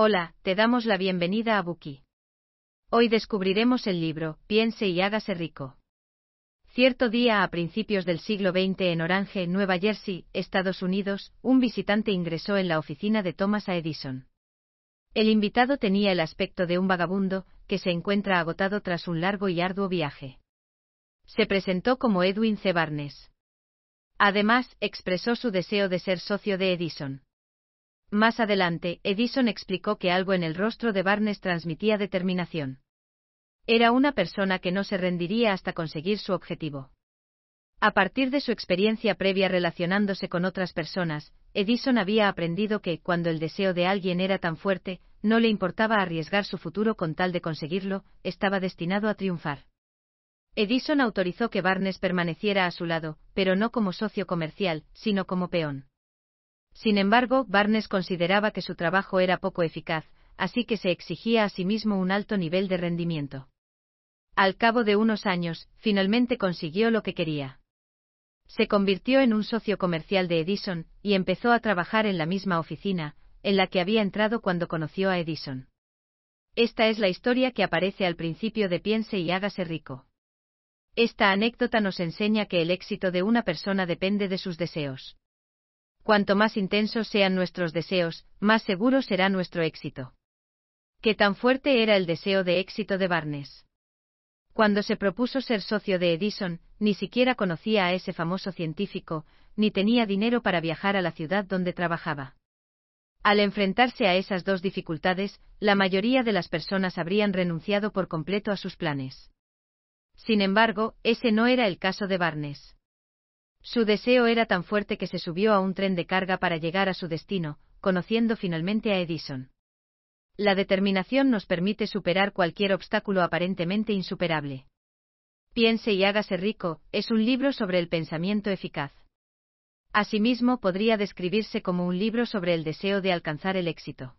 Hola, te damos la bienvenida a Buki. Hoy descubriremos el libro Piense y hágase rico. Cierto día a principios del siglo XX en Orange, Nueva Jersey, Estados Unidos, un visitante ingresó en la oficina de Thomas A. Edison. El invitado tenía el aspecto de un vagabundo, que se encuentra agotado tras un largo y arduo viaje. Se presentó como Edwin C. Barnes. Además, expresó su deseo de ser socio de Edison. Más adelante, Edison explicó que algo en el rostro de Barnes transmitía determinación. Era una persona que no se rendiría hasta conseguir su objetivo. A partir de su experiencia previa relacionándose con otras personas, Edison había aprendido que, cuando el deseo de alguien era tan fuerte, no le importaba arriesgar su futuro con tal de conseguirlo, estaba destinado a triunfar. Edison autorizó que Barnes permaneciera a su lado, pero no como socio comercial, sino como peón. Sin embargo, Barnes consideraba que su trabajo era poco eficaz, así que se exigía a sí mismo un alto nivel de rendimiento. Al cabo de unos años, finalmente consiguió lo que quería. Se convirtió en un socio comercial de Edison, y empezó a trabajar en la misma oficina, en la que había entrado cuando conoció a Edison. Esta es la historia que aparece al principio de Piense y hágase rico. Esta anécdota nos enseña que el éxito de una persona depende de sus deseos. Cuanto más intensos sean nuestros deseos, más seguro será nuestro éxito. ¿Qué tan fuerte era el deseo de éxito de Barnes? Cuando se propuso ser socio de Edison, ni siquiera conocía a ese famoso científico, ni tenía dinero para viajar a la ciudad donde trabajaba. Al enfrentarse a esas dos dificultades, la mayoría de las personas habrían renunciado por completo a sus planes. Sin embargo, ese no era el caso de Barnes. Su deseo era tan fuerte que se subió a un tren de carga para llegar a su destino, conociendo finalmente a Edison. La determinación nos permite superar cualquier obstáculo aparentemente insuperable. Piense y hágase rico, es un libro sobre el pensamiento eficaz. Asimismo, podría describirse como un libro sobre el deseo de alcanzar el éxito.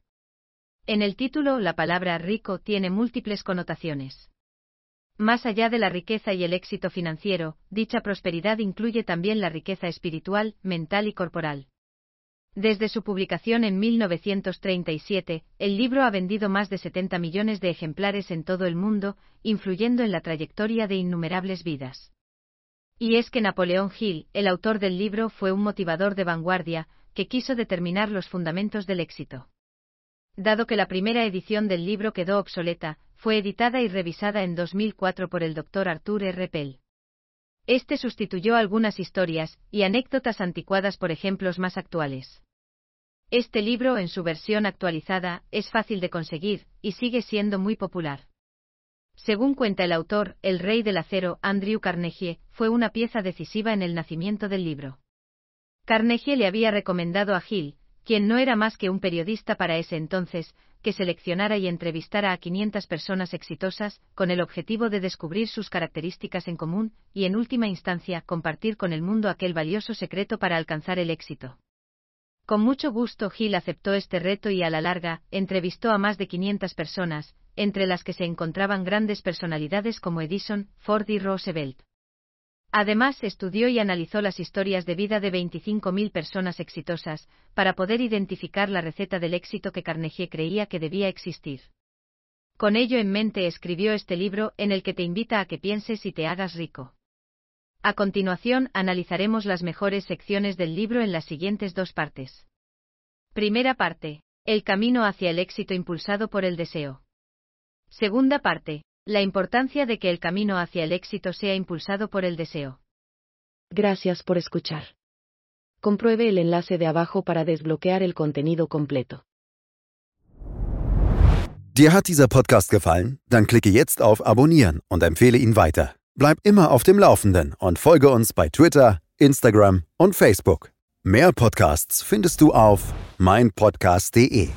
En el título, la palabra rico tiene múltiples connotaciones. Más allá de la riqueza y el éxito financiero, dicha prosperidad incluye también la riqueza espiritual, mental y corporal. Desde su publicación en 1937, el libro ha vendido más de 70 millones de ejemplares en todo el mundo, influyendo en la trayectoria de innumerables vidas. Y es que Napoleón Hill, el autor del libro, fue un motivador de vanguardia, que quiso determinar los fundamentos del éxito. Dado que la primera edición del libro quedó obsoleta, fue editada y revisada en 2004 por el Dr. Arthur R. Pell. Este sustituyó algunas historias y anécdotas anticuadas por ejemplos más actuales. Este libro, en su versión actualizada, es fácil de conseguir y sigue siendo muy popular. Según cuenta el autor, el rey del acero, Andrew Carnegie, fue una pieza decisiva en el nacimiento del libro. Carnegie le había recomendado a Hill, quien no era más que un periodista para ese entonces, que seleccionara y entrevistara a 500 personas exitosas, con el objetivo de descubrir sus características en común, y en última instancia, compartir con el mundo aquel valioso secreto para alcanzar el éxito. Con mucho gusto Gil aceptó este reto y a la larga, entrevistó a más de 500 personas, entre las que se encontraban grandes personalidades como Edison, Ford y Roosevelt. Además, estudió y analizó las historias de vida de 25.000 personas exitosas, para poder identificar la receta del éxito que Carnegie creía que debía existir. Con ello en mente escribió este libro en el que te invita a que pienses y te hagas rico. A continuación, analizaremos las mejores secciones del libro en las siguientes dos partes. Primera parte. El camino hacia el éxito impulsado por el deseo. Segunda parte la importancia de que el camino hacia el éxito sea impulsado por el deseo. Gracias por escuchar. Compruebe el enlace de abajo para desbloquear el contenido completo. Dir hat dieser Podcast gefallen? Dann klicke jetzt auf Abonnieren und empfehle ihn weiter. Bleib immer auf dem Laufenden und folge uns bei Twitter, Instagram und Facebook. Mehr Podcasts findest du auf meinpodcast.de.